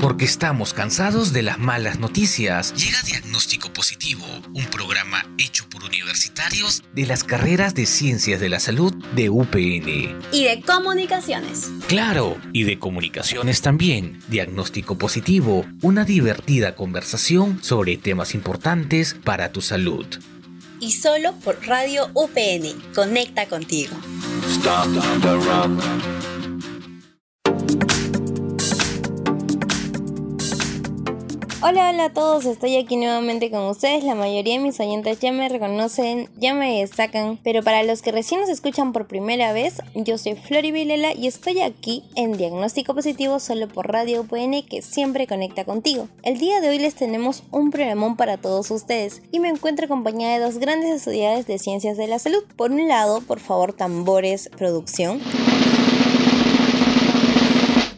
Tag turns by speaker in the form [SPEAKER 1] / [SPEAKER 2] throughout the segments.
[SPEAKER 1] Porque estamos cansados de las malas noticias. Llega Diagnóstico Positivo, un programa hecho por universitarios de las carreras de Ciencias de la Salud de UPN.
[SPEAKER 2] Y de comunicaciones.
[SPEAKER 1] Claro, y de comunicaciones también. Diagnóstico Positivo, una divertida conversación sobre temas importantes para tu salud.
[SPEAKER 2] Y solo por Radio UPN. Conecta contigo. Hola, hola a todos, estoy aquí nuevamente con ustedes. La mayoría de mis oyentes ya me reconocen, ya me destacan, pero para los que recién nos escuchan por primera vez, yo soy Flori Vilela y estoy aquí en Diagnóstico Positivo solo por Radio UPN que siempre conecta contigo. El día de hoy les tenemos un programón para todos ustedes y me encuentro acompañada de dos grandes estudiantes de ciencias de la salud. Por un lado, por favor, tambores, producción.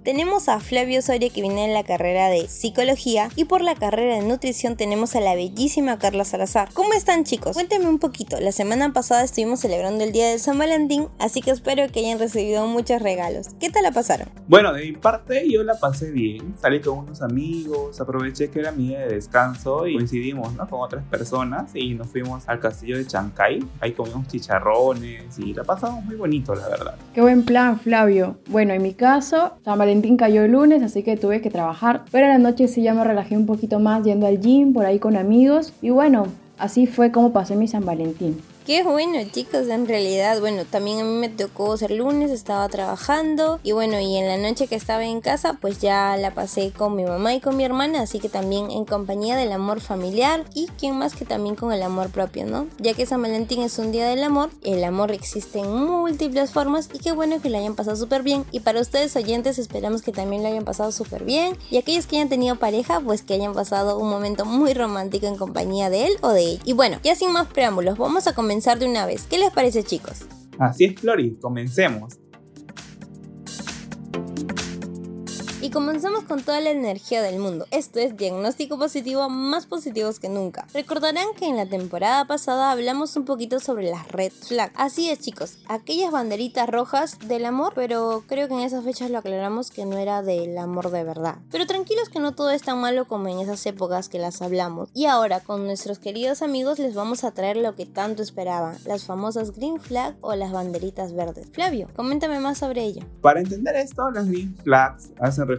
[SPEAKER 2] Tenemos a Flavio Soria que viene en la carrera de psicología y por la carrera de nutrición tenemos a la bellísima Carla Salazar. ¿Cómo están chicos? Cuéntenme un poquito. La semana pasada estuvimos celebrando el Día de San Valentín, así que espero que hayan recibido muchos regalos. ¿Qué tal la pasaron?
[SPEAKER 3] Bueno, de mi parte yo la pasé bien. Salí con unos amigos, aproveché que era mi día de descanso y coincidimos ¿no? con otras personas y nos fuimos al castillo de Chancay. Ahí comimos chicharrones y la pasamos muy bonito, la verdad.
[SPEAKER 4] Qué buen plan, Flavio. Bueno, en mi caso, San Valentín cayó el lunes, así que tuve que trabajar. Pero a la noche sí ya me relajé un poquito más yendo al gym, por ahí con amigos. Y bueno, así fue como pasé mi San Valentín.
[SPEAKER 2] Qué bueno, chicos, en realidad, bueno, también a mí me tocó ser lunes, estaba trabajando y bueno, y en la noche que estaba en casa, pues ya la pasé con mi mamá y con mi hermana, así que también en compañía del amor familiar y quién más que también con el amor propio, ¿no? Ya que San Valentín es un día del amor, el amor existe en múltiples formas y qué bueno que lo hayan pasado súper bien. Y para ustedes oyentes, esperamos que también lo hayan pasado súper bien y aquellos que hayan tenido pareja, pues que hayan pasado un momento muy romántico en compañía de él o de ella. Y bueno, ya sin más preámbulos, vamos a comenzar de una vez. ¿Qué les parece chicos?
[SPEAKER 3] Así es, Flori, comencemos.
[SPEAKER 2] Y comenzamos con toda la energía del mundo. Esto es diagnóstico positivo más positivos que nunca. Recordarán que en la temporada pasada hablamos un poquito sobre las red flags. Así es chicos, aquellas banderitas rojas del amor, pero creo que en esas fechas lo aclaramos que no era del amor de verdad. Pero tranquilos que no todo es tan malo como en esas épocas que las hablamos. Y ahora con nuestros queridos amigos les vamos a traer lo que tanto esperaban, las famosas green flag o las banderitas verdes. Flavio, coméntame más sobre ello.
[SPEAKER 3] Para entender esto, las green flags hacen referencia,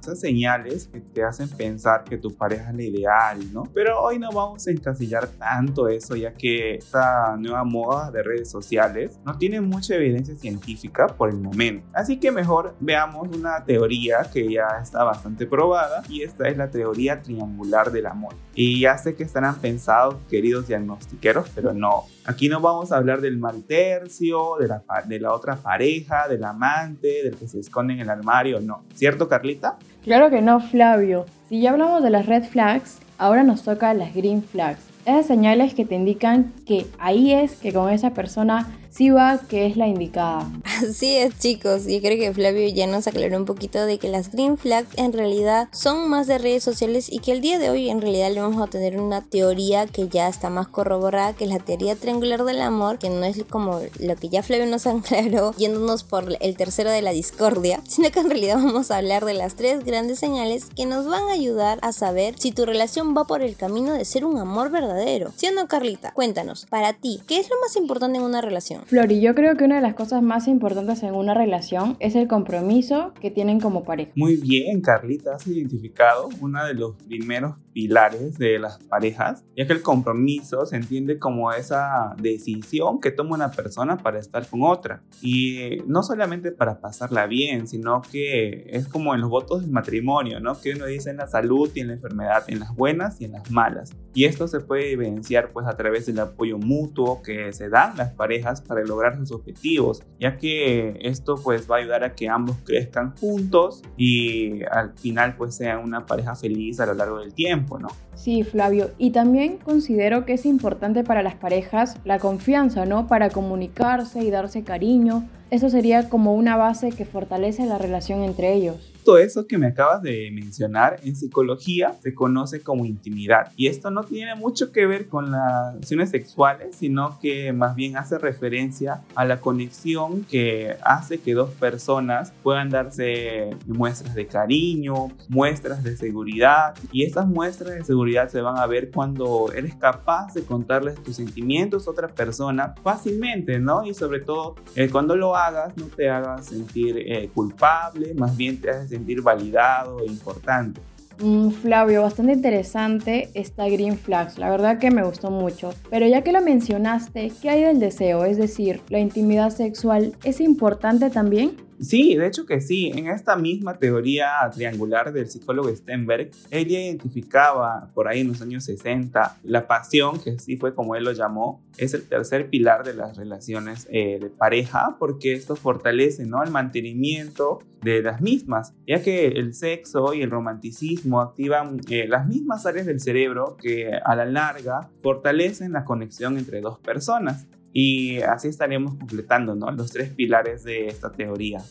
[SPEAKER 3] esas señales que te hacen pensar que tu pareja es la ideal, ¿no? Pero hoy no vamos a encasillar tanto eso, ya que esta nueva moda de redes sociales no tiene mucha evidencia científica por el momento. Así que mejor veamos una teoría que ya está bastante probada y esta es la teoría triangular del amor. Y ya sé que estarán pensados, queridos diagnostiqueros, pero no. Aquí no vamos a hablar del mal tercio, de la, de la otra pareja, del amante, del que se esconde en el armario, no. ¿Cierto, Carlita?
[SPEAKER 4] Claro que no, Flavio. Si ya hablamos de las red flags, ahora nos toca las green flags. Esas señales que te indican que ahí es que con esa persona va que es la indicada.
[SPEAKER 2] Así es chicos, y creo que Flavio ya nos aclaró un poquito de que las green flags en realidad son más de redes sociales y que el día de hoy en realidad le vamos a tener una teoría que ya está más corroborada, que la teoría triangular del amor, que no es como lo que ya Flavio nos aclaró yéndonos por el tercero de la discordia, sino que en realidad vamos a hablar de las tres grandes señales que nos van a ayudar a saber si tu relación va por el camino de ser un amor verdadero. Siendo Carlita, cuéntanos, para ti, ¿qué es lo más importante en una relación?
[SPEAKER 4] Flori, yo creo que una de las cosas más importantes en una relación es el compromiso que tienen como pareja.
[SPEAKER 3] Muy bien, Carlita, has identificado uno de los primeros pilares de las parejas, ya que el compromiso se entiende como esa decisión que toma una persona para estar con otra. Y no solamente para pasarla bien, sino que es como en los votos del matrimonio, ¿no? Que uno dice en la salud y en la enfermedad, en las buenas y en las malas. Y esto se puede evidenciar pues a través del apoyo mutuo que se dan las parejas para lograr sus objetivos, ya que esto pues va a ayudar a que ambos crezcan juntos y al final pues sean una pareja feliz a lo largo del tiempo, ¿no?
[SPEAKER 4] Sí, Flavio, y también considero que es importante para las parejas la confianza, ¿no? Para comunicarse y darse cariño. Eso sería como una base que fortalece la relación entre ellos.
[SPEAKER 3] Todo eso que me acabas de mencionar en psicología se conoce como intimidad y esto no tiene mucho que ver con las relaciones sexuales, sino que más bien hace referencia a la conexión que hace que dos personas puedan darse muestras de cariño, muestras de seguridad y estas muestras de seguridad se van a ver cuando eres capaz de contarles tus sentimientos a otra persona fácilmente, ¿no? Y sobre todo eh, cuando lo hagas no te hagas sentir eh, culpable, más bien te haces sentir validado e importante.
[SPEAKER 4] Mm, Flavio, bastante interesante esta Green Flags, la verdad que me gustó mucho. Pero ya que lo mencionaste, ¿qué hay del deseo? Es decir, ¿la intimidad sexual es importante también?
[SPEAKER 3] Sí, de hecho que sí. En esta misma teoría triangular del psicólogo Stenberg, él identificaba por ahí en los años 60 la pasión, que sí fue como él lo llamó, es el tercer pilar de las relaciones eh, de pareja, porque esto fortalece ¿no? el mantenimiento de las mismas, ya que el sexo y el romanticismo activan eh, las mismas áreas del cerebro que a la larga fortalecen la conexión entre dos personas. Y así estaríamos completando ¿no? los tres pilares de esta teoría.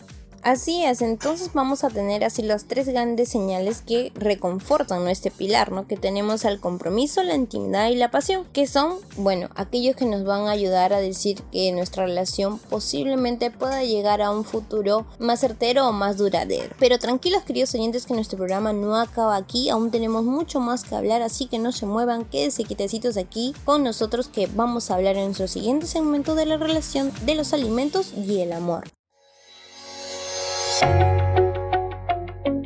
[SPEAKER 2] Así es, entonces vamos a tener así las tres grandes señales que reconfortan este pilar, ¿no? Que tenemos al compromiso, la intimidad y la pasión, que son, bueno, aquellos que nos van a ayudar a decir que nuestra relación posiblemente pueda llegar a un futuro más certero o más duradero. Pero tranquilos, queridos oyentes, que nuestro programa no acaba aquí, aún tenemos mucho más que hablar, así que no se muevan, quédense quitecitos aquí con nosotros que vamos a hablar en nuestro siguiente segmento de la relación de los alimentos y el amor.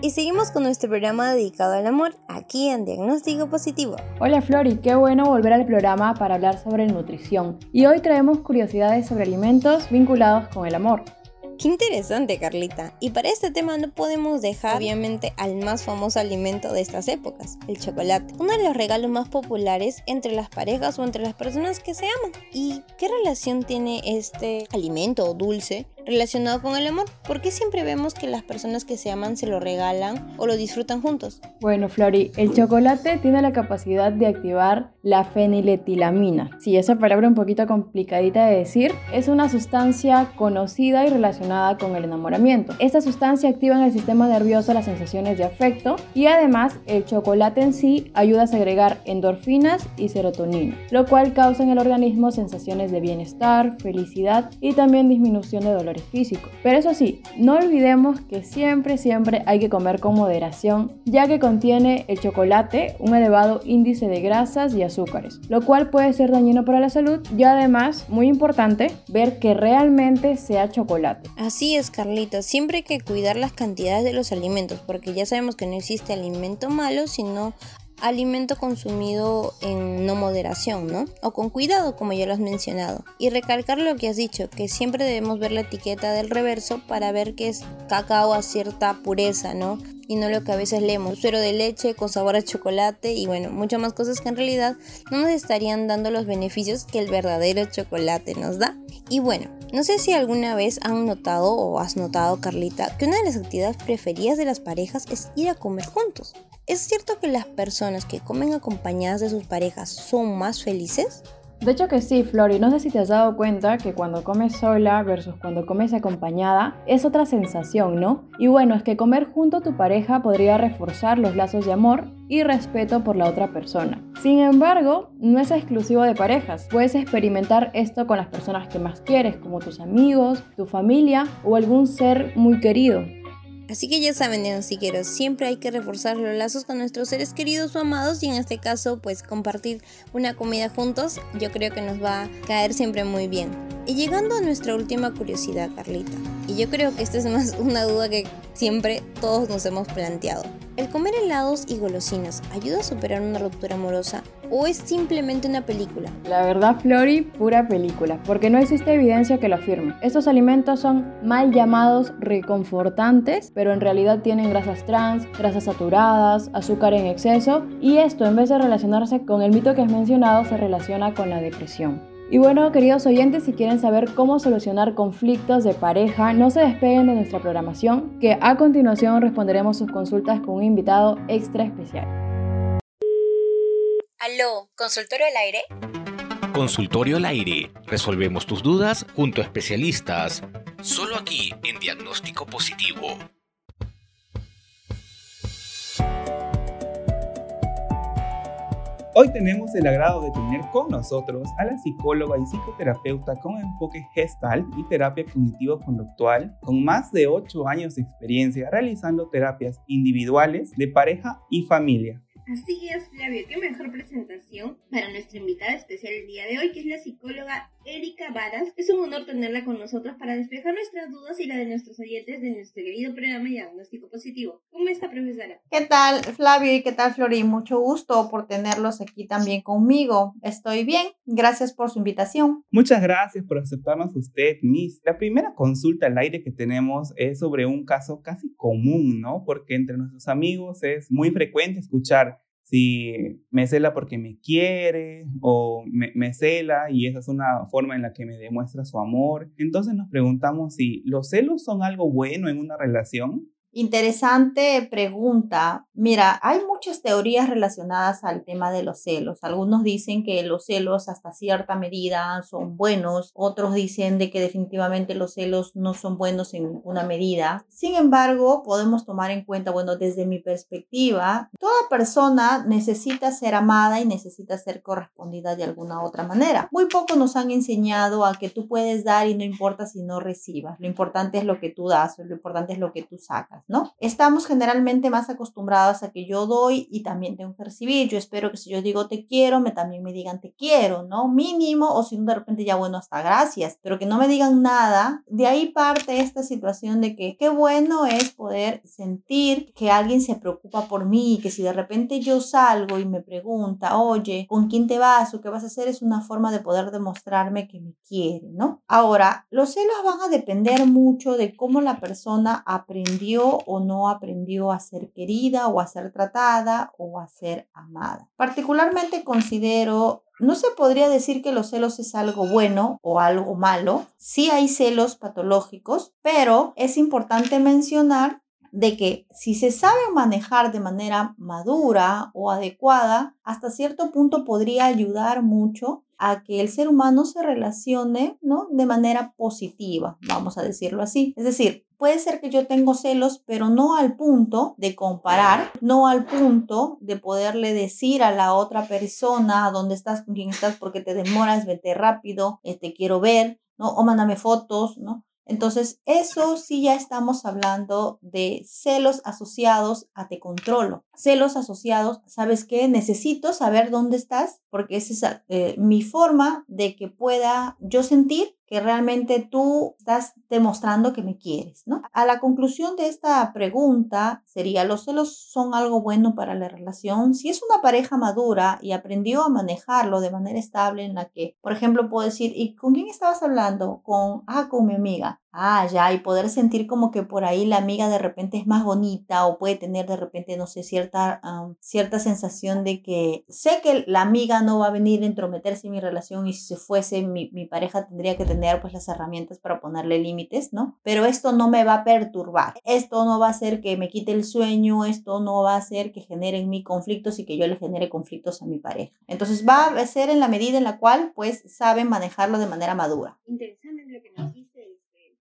[SPEAKER 2] Y seguimos con nuestro programa dedicado al amor, aquí en Diagnóstico Positivo.
[SPEAKER 4] Hola Flori, qué bueno volver al programa para hablar sobre nutrición. Y hoy traemos curiosidades sobre alimentos vinculados con el amor.
[SPEAKER 2] Qué interesante, Carlita. Y para este tema no podemos dejar, obviamente, al más famoso alimento de estas épocas, el chocolate. Uno de los regalos más populares entre las parejas o entre las personas que se aman. ¿Y qué relación tiene este alimento o dulce relacionado con el amor? ¿Por qué siempre vemos que las personas que se aman se lo regalan o lo disfrutan juntos?
[SPEAKER 4] Bueno, Flori, el chocolate tiene la capacidad de activar la feniletilamina. Sí, esa palabra un poquito complicadita de decir, es una sustancia conocida y relacionada con el enamoramiento. Esta sustancia activa en el sistema nervioso las sensaciones de afecto y además el chocolate en sí ayuda a segregar endorfinas y serotonina, lo cual causa en el organismo sensaciones de bienestar, felicidad y también disminución de dolor físico. Pero eso sí, no olvidemos que siempre, siempre hay que comer con moderación, ya que contiene el chocolate un elevado índice de grasas y azúcares, lo cual puede ser dañino para la salud y además, muy importante, ver que realmente sea chocolate.
[SPEAKER 2] Así es, Carlita, siempre hay que cuidar las cantidades de los alimentos, porque ya sabemos que no existe alimento malo, sino alimento consumido en no moderación, ¿no? O con cuidado, como ya lo has mencionado. Y recalcar lo que has dicho, que siempre debemos ver la etiqueta del reverso para ver que es cacao a cierta pureza, ¿no? Y no lo que a veces leemos, suero de leche con sabor a chocolate y bueno, muchas más cosas que en realidad no nos estarían dando los beneficios que el verdadero chocolate nos da. Y bueno, no sé si alguna vez han notado o has notado, Carlita, que una de las actividades preferidas de las parejas es ir a comer juntos. ¿Es cierto que las personas que comen acompañadas de sus parejas son más felices?
[SPEAKER 4] De hecho que sí, Flori, no sé si te has dado cuenta que cuando comes sola versus cuando comes acompañada es otra sensación, ¿no? Y bueno, es que comer junto a tu pareja podría reforzar los lazos de amor y respeto por la otra persona. Sin embargo, no es exclusivo de parejas. Puedes experimentar esto con las personas que más quieres, como tus amigos, tu familia o algún ser muy querido.
[SPEAKER 2] Así que ya saben, quiero siempre hay que reforzar los lazos con nuestros seres queridos o amados y en este caso, pues compartir una comida juntos, yo creo que nos va a caer siempre muy bien. Y llegando a nuestra última curiosidad, Carlita, y yo creo que esta es más una duda que siempre todos nos hemos planteado. ¿El comer helados y golosinas ayuda a superar una ruptura amorosa o es simplemente una película?
[SPEAKER 4] La verdad, Flori, pura película, porque no existe evidencia que lo afirme. Estos alimentos son mal llamados reconfortantes, pero en realidad tienen grasas trans, grasas saturadas, azúcar en exceso, y esto en vez de relacionarse con el mito que has mencionado, se relaciona con la depresión. Y bueno, queridos oyentes, si quieren saber cómo solucionar conflictos de pareja, no se despeguen de nuestra programación, que a continuación responderemos sus consultas con un invitado extra especial.
[SPEAKER 5] Aló, ¿consultorio al aire?
[SPEAKER 1] Consultorio al aire. Resolvemos tus dudas junto a especialistas. Solo aquí en Diagnóstico Positivo.
[SPEAKER 3] Hoy tenemos el agrado de tener con nosotros a la psicóloga y psicoterapeuta con enfoque gestal y terapia cognitivo-conductual, con más de 8 años de experiencia realizando terapias individuales, de pareja y familia.
[SPEAKER 2] Así es, Flavio, qué mejor presentación para nuestra invitada especial el día de hoy, que es la psicóloga Erika Varas. Es un honor tenerla con nosotros para despejar nuestras dudas y la de nuestros oyentes de nuestro querido programa Diagnóstico Positivo. ¿Cómo está, profesora?
[SPEAKER 6] ¿Qué tal, Flavio? Y qué tal, Flori? Mucho gusto por tenerlos aquí también conmigo. Estoy bien. Gracias por su invitación.
[SPEAKER 3] Muchas gracias por aceptarnos usted, Miss. La primera consulta al aire que tenemos es sobre un caso casi común, ¿no? Porque entre nuestros amigos es muy frecuente escuchar si me cela porque me quiere o me, me, cela y esa es una forma en la que me demuestra su amor. Entonces nos preguntamos si los celos son algo bueno en una relación
[SPEAKER 6] Interesante pregunta. Mira, hay muchas teorías relacionadas al tema de los celos. Algunos dicen que los celos hasta cierta medida son buenos, otros dicen de que definitivamente los celos no son buenos en ninguna medida. Sin embargo, podemos tomar en cuenta, bueno, desde mi perspectiva, toda persona necesita ser amada y necesita ser correspondida de alguna otra manera. Muy poco nos han enseñado a que tú puedes dar y no importa si no recibas. Lo importante es lo que tú das, lo importante es lo que tú sacas. ¿No? Estamos generalmente más acostumbrados a que yo doy y también tengo que recibir. Yo espero que si yo digo te quiero, me también me digan te quiero, ¿no? Mínimo, o si de repente ya bueno, hasta gracias, pero que no me digan nada. De ahí parte esta situación de que qué bueno es poder sentir que alguien se preocupa por mí, que si de repente yo salgo y me pregunta, oye, ¿con quién te vas o qué vas a hacer? Es una forma de poder demostrarme que me quiere, ¿no? Ahora, los celos van a depender mucho de cómo la persona aprendió o no aprendió a ser querida o a ser tratada o a ser amada. Particularmente considero no se podría decir que los celos es algo bueno o algo malo. Sí hay celos patológicos, pero es importante mencionar de que si se sabe manejar de manera madura o adecuada, hasta cierto punto podría ayudar mucho a que el ser humano se relacione, ¿no? De manera positiva, vamos a decirlo así. Es decir, Puede ser que yo tengo celos, pero no al punto de comparar, no al punto de poderle decir a la otra persona dónde estás, con quién estás, porque te demoras, vete rápido, eh, te quiero ver, ¿no? O mándame fotos, ¿no? Entonces, eso sí ya estamos hablando de celos asociados a te controlo. Celos asociados, ¿sabes qué? Necesito saber dónde estás porque esa es eh, mi forma de que pueda yo sentir que realmente tú estás demostrando que me quieres, ¿no? A la conclusión de esta pregunta sería, ¿los celos son algo bueno para la relación? Si es una pareja madura y aprendió a manejarlo de manera estable en la que, por ejemplo, puedo decir, ¿y con quién estabas hablando? Con, ah, con mi amiga. Ah, ya, y poder sentir como que por ahí la amiga de repente es más bonita o puede tener de repente, no sé, cierta, cierta sensación de que sé que la amiga no va a venir a entrometerse en mi relación y si se fuese mi, mi pareja tendría que tener pues las herramientas para ponerle límites, ¿no? Pero esto no me va a perturbar, esto no va a hacer que me quite el sueño, esto no va a hacer que genere en mí conflictos y que yo le genere conflictos a mi pareja. Entonces va a ser en la medida en la cual pues saben manejarlo de manera madura
[SPEAKER 2] lo que nos dice este,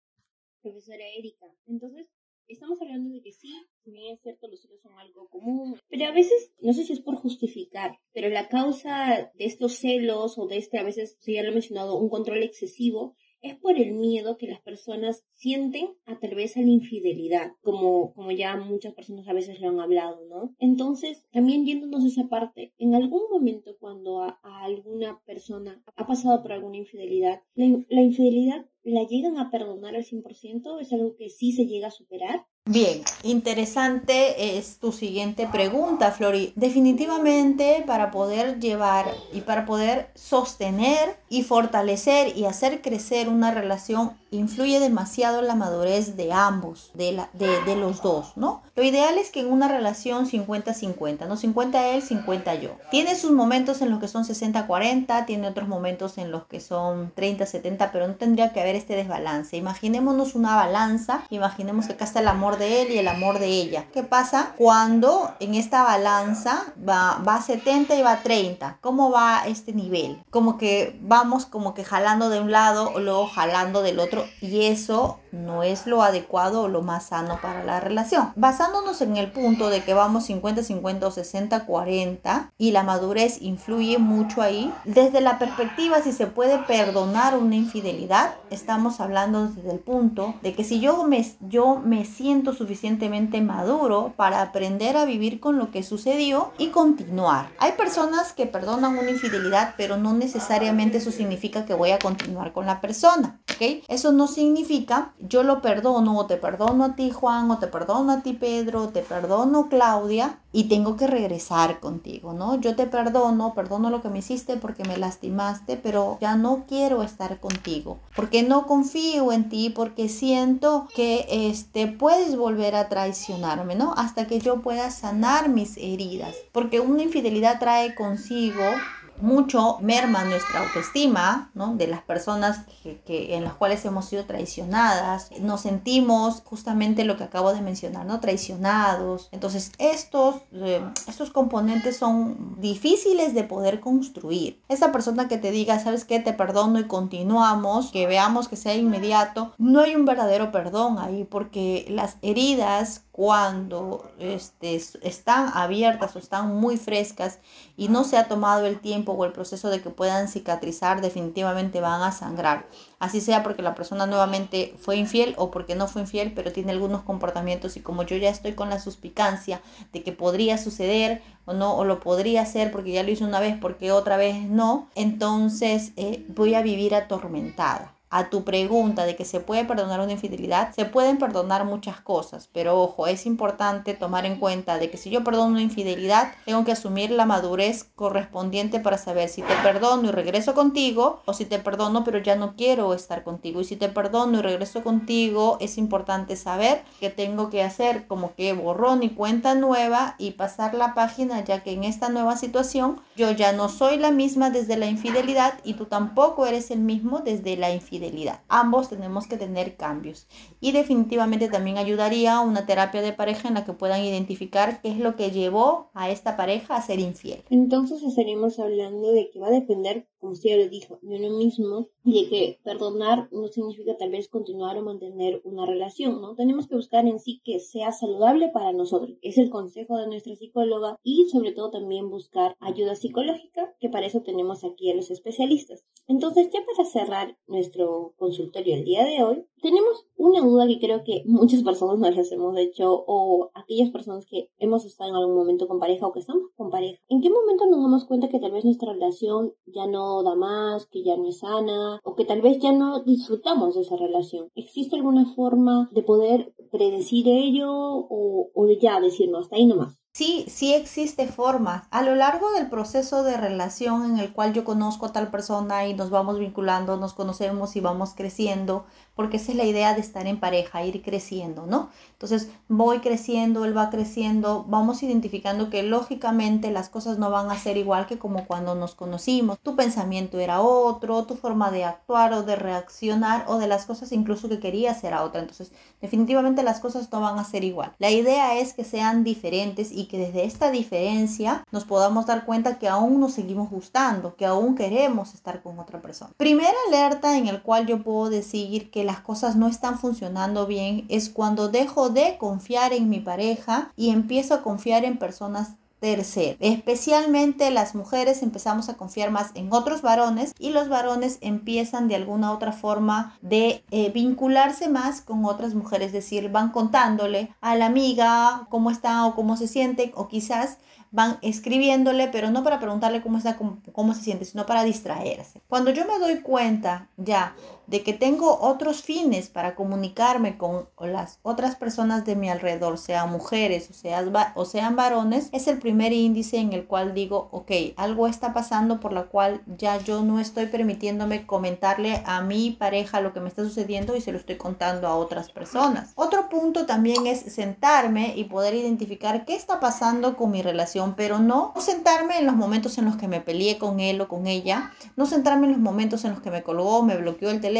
[SPEAKER 2] profesora Erika. Entonces, estamos hablando de que sí, si es cierto, los celos son algo común, pero a veces, no sé si es por justificar, pero la causa de estos celos o de este, a veces, si ya lo he mencionado, un control excesivo, es por el miedo que las personas sienten a través de la infidelidad, como, como ya muchas personas a veces lo han hablado, ¿no? Entonces, también yéndonos a esa parte, en algún momento cuando a, alguna persona ha pasado por alguna infidelidad, la, la infidelidad la llegan a perdonar al 100%, es algo que sí se llega a superar.
[SPEAKER 6] Bien, interesante es tu siguiente pregunta, Flori. Definitivamente para poder llevar y para poder sostener y fortalecer y hacer crecer una relación influye demasiado la madurez de ambos, de, la, de, de los dos, ¿no? Lo ideal es que en una relación 50-50, no 50 él, 50 yo. Tiene sus momentos en los que son 60-40, tiene otros momentos en los que son 30-70, pero no tendría que haber este desbalance. Imaginémonos una balanza, imaginemos que acá está el amor de él y el amor de ella. ¿Qué pasa cuando en esta balanza va, va a 70 y va a 30? ¿Cómo va este nivel? Como que vamos como que jalando de un lado luego jalando del otro y eso no es lo adecuado o lo más sano para la relación. Basándonos en el punto de que vamos 50-50 o 60-40 y la madurez influye mucho ahí, desde la perspectiva si se puede perdonar una infidelidad, estamos hablando desde el punto de que si yo me, yo me siento suficientemente maduro para aprender a vivir con lo que sucedió y continuar. Hay personas que perdonan una infidelidad, pero no necesariamente eso significa que voy a continuar con la persona. Eso no significa yo lo perdono o te perdono a ti Juan o te perdono a ti Pedro, o te perdono Claudia y tengo que regresar contigo, ¿no? Yo te perdono, perdono lo que me hiciste porque me lastimaste, pero ya no quiero estar contigo, porque no confío en ti, porque siento que este puedes volver a traicionarme, ¿no? Hasta que yo pueda sanar mis heridas, porque una infidelidad trae consigo mucho merma nuestra autoestima, ¿no? De las personas que, en las cuales hemos sido traicionadas. Nos sentimos justamente lo que acabo de mencionar, ¿no? Traicionados. Entonces, estos, eh, estos componentes son difíciles de poder construir. Esa persona que te diga, ¿sabes qué? Te perdono y continuamos, que veamos que sea inmediato, no hay un verdadero perdón ahí porque las heridas cuando este, están abiertas o están muy frescas y no se ha tomado el tiempo o el proceso de que puedan cicatrizar, definitivamente van a sangrar. Así sea porque la persona nuevamente fue infiel o porque no fue infiel, pero tiene algunos comportamientos y como yo ya estoy con la suspicacia de que podría suceder o no, o lo podría hacer porque ya lo hice una vez, porque otra vez no, entonces eh, voy a vivir atormentada a tu pregunta de que se puede perdonar una infidelidad, se pueden perdonar muchas cosas, pero ojo, es importante tomar en cuenta de que si yo perdono una infidelidad, tengo que asumir la madurez correspondiente para saber si te perdono y regreso contigo o si te perdono pero ya no quiero estar contigo. Y si te perdono y regreso contigo, es importante saber que tengo que hacer como que borrón y cuenta nueva y pasar la página ya que en esta nueva situación yo ya no soy la misma desde la infidelidad y tú tampoco eres el mismo desde la infidelidad Ambos tenemos que tener cambios y definitivamente también ayudaría una terapia de pareja en la que puedan identificar qué es lo que llevó a esta pareja a ser infiel.
[SPEAKER 7] Entonces estaríamos hablando de que va a depender, como usted lo dijo, de uno mismo y de que perdonar no significa tal vez continuar o mantener una relación, ¿no? Tenemos que buscar en sí que sea saludable para nosotros. Es el consejo de nuestra psicóloga y sobre todo también buscar ayuda psicológica, que para eso tenemos aquí a los especialistas. Entonces, ya para cerrar nuestro consultorio el día de hoy, tenemos una duda que creo que muchas personas nos las hemos hecho o aquellas personas que hemos estado en algún momento con pareja o que estamos con pareja. ¿En qué momento nos damos cuenta que tal vez nuestra relación ya no da más, que ya no es sana o que tal vez ya no disfrutamos de esa relación? ¿Existe alguna forma de poder predecir ello o, o de ya decirnos hasta ahí nomás?
[SPEAKER 6] Sí, sí existe forma. A lo largo del proceso de relación en el cual yo conozco a tal persona y nos vamos vinculando, nos conocemos y vamos creciendo, porque esa es la idea de estar en pareja, ir creciendo, ¿no? Entonces voy creciendo, él va creciendo, vamos identificando que lógicamente las cosas no van a ser igual que como cuando nos conocimos. Tu pensamiento era otro, tu forma de actuar o de reaccionar o de las cosas incluso que querías era otra. Entonces definitivamente las cosas no van a ser igual. La idea es que sean diferentes y que desde esta diferencia nos podamos dar cuenta que aún nos seguimos gustando, que aún queremos estar con otra persona. Primera alerta en el cual yo puedo decir que las cosas no están funcionando bien es cuando dejo de confiar en mi pareja y empiezo a confiar en personas terceras. Especialmente las mujeres empezamos a confiar más en otros varones y los varones empiezan de alguna otra forma de eh, vincularse más con otras mujeres, es decir, van contándole a la amiga cómo está o cómo se siente o quizás van escribiéndole, pero no para preguntarle cómo está, cómo, cómo se siente, sino para distraerse. Cuando yo me doy cuenta ya de que tengo otros fines para comunicarme con las otras personas de mi alrededor, sean mujeres o, sean, varones, es el primer índice en el cual digo, ok, algo está pasando por la cual ya yo no estoy permitiéndome comentarle a mi pareja lo que me está sucediendo y se lo estoy contando a otras personas. Otro punto también es sentarme y poder identificar qué está pasando con mi relación, pero no sentarme en los momentos en los que me peleé con él o con ella, no sentarme en los momentos en los que me colgó, me bloqueó el teléfono,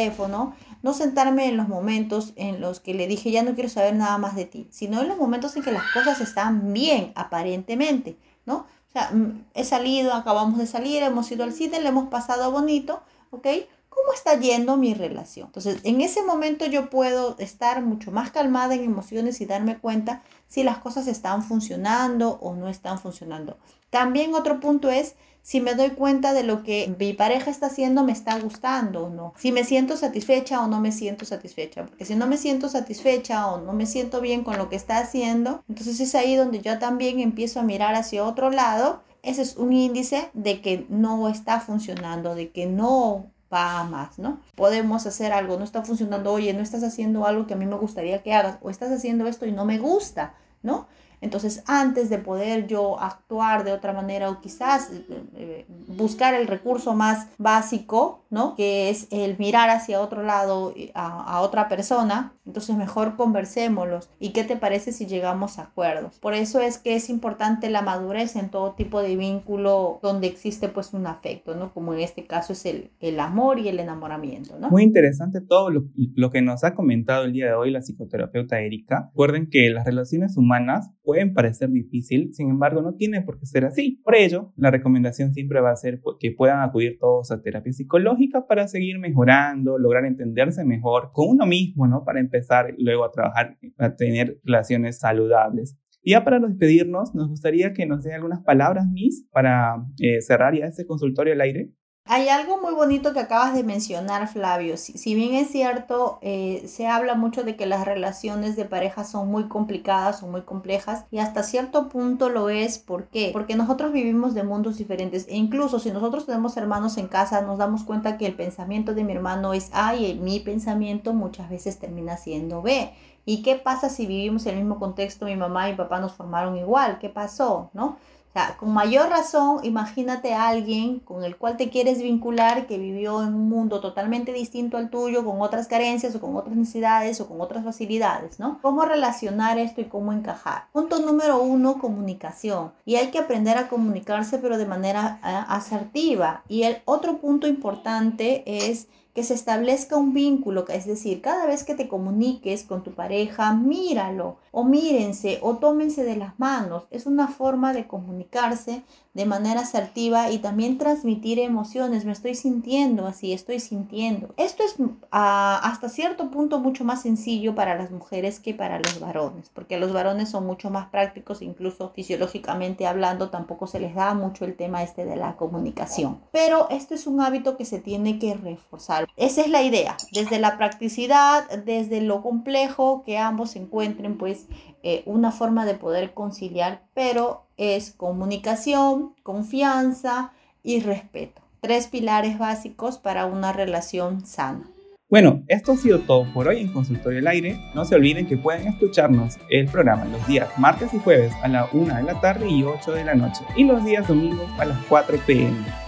[SPEAKER 6] no sentarme en los momentos en los que le dije ya no quiero saber nada más de ti, sino en los momentos en que las cosas están bien, aparentemente, ¿no? O sea, mm, he salido, acabamos de salir, hemos ido al cine, le hemos pasado bonito, ¿ok? ¿Cómo está yendo mi relación? Entonces, en ese momento yo puedo estar mucho más calmada en emociones y darme cuenta si las cosas están funcionando o no están funcionando. También otro punto es si me doy cuenta de lo que mi pareja está haciendo me está gustando o no, si me siento satisfecha o no me siento satisfecha, porque si no me siento satisfecha o no me siento bien con lo que está haciendo, entonces es ahí donde yo también empiezo a mirar hacia otro lado. Ese es un índice de que no está funcionando, de que no va más, ¿no? Podemos hacer algo, no está funcionando, oye, no estás haciendo algo que a mí me gustaría que hagas, o estás haciendo esto y no me gusta, ¿no? Entonces, antes de poder yo actuar de otra manera o quizás eh, eh, buscar el recurso más básico, ¿no? Que es el mirar hacia otro lado, a, a otra persona, entonces mejor conversémoslos. ¿Y qué te parece si llegamos a acuerdos? Por eso es que es importante la madurez en todo tipo de vínculo donde existe pues un afecto, ¿no? Como en este caso es el, el amor y el enamoramiento, ¿no?
[SPEAKER 3] Muy interesante todo lo, lo que nos ha comentado el día de hoy la psicoterapeuta Erika. Recuerden que las relaciones humanas pueden parecer difícil, sin embargo no tiene por qué ser así. Por ello, la recomendación siempre va a ser que puedan acudir todos a terapia psicológica para seguir mejorando, lograr entenderse mejor con uno mismo, ¿no? Para empezar luego a trabajar, a tener relaciones saludables. Y ya para despedirnos, nos gustaría que nos dé algunas palabras, Miss, para eh, cerrar ya este consultorio al aire.
[SPEAKER 6] Hay algo muy bonito que acabas de mencionar, Flavio. Si, bien es cierto, eh, se habla mucho de que las relaciones de pareja son muy complicadas, son muy complejas, y hasta cierto punto lo es. ¿Por qué? Porque nosotros vivimos de mundos diferentes. E incluso si nosotros tenemos hermanos en casa, nos damos cuenta que el pensamiento de mi hermano es A y mi pensamiento muchas veces termina siendo B. ¿Y qué pasa si vivimos en el mismo contexto? Mi mamá y mi papá nos formaron igual. ¿Qué pasó? ¿No? O sea, con mayor razón, imagínate a alguien con el cual te quieres vincular que vivió en un mundo totalmente distinto al tuyo, con otras carencias o con otras necesidades o con otras facilidades, ¿no? ¿Cómo relacionar esto y cómo encajar? Punto número uno, comunicación. Y hay que aprender a comunicarse pero de manera eh, asertiva. Y el otro punto importante es que se establezca un vínculo, es decir, cada vez que te comuniques con tu pareja, míralo o mírense o tómense de las manos. Es una forma de comunicarse de manera asertiva y también transmitir emociones. Me estoy sintiendo así, estoy sintiendo. Esto es ah, hasta cierto punto mucho más sencillo para las mujeres que para los varones, porque los varones son mucho más prácticos, incluso fisiológicamente hablando, tampoco se les da mucho el tema este de la comunicación. Pero esto es un hábito que se tiene que reforzar. Esa es la idea, desde la practicidad, desde lo complejo, que ambos encuentren pues eh, una forma de poder conciliar, pero es comunicación, confianza y respeto. Tres pilares básicos para una relación sana.
[SPEAKER 3] Bueno, esto ha sido todo por hoy en Consultorio del Aire. No se olviden que pueden escucharnos el programa los días martes y jueves a la 1 de la tarde y 8 de la noche y los días domingos a las 4 pm.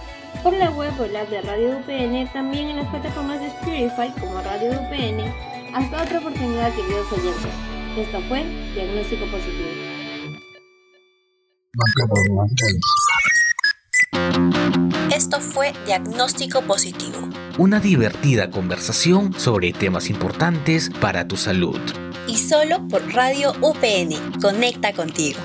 [SPEAKER 7] Por la web o la de Radio UPN, también en las plataformas de Spotify como Radio UPN. Hasta otra oportunidad, queridos oyentes. Esto fue Diagnóstico Positivo.
[SPEAKER 8] Esto fue Diagnóstico Positivo.
[SPEAKER 1] Una divertida conversación sobre temas importantes para tu salud.
[SPEAKER 8] Y solo por Radio UPN. Conecta contigo.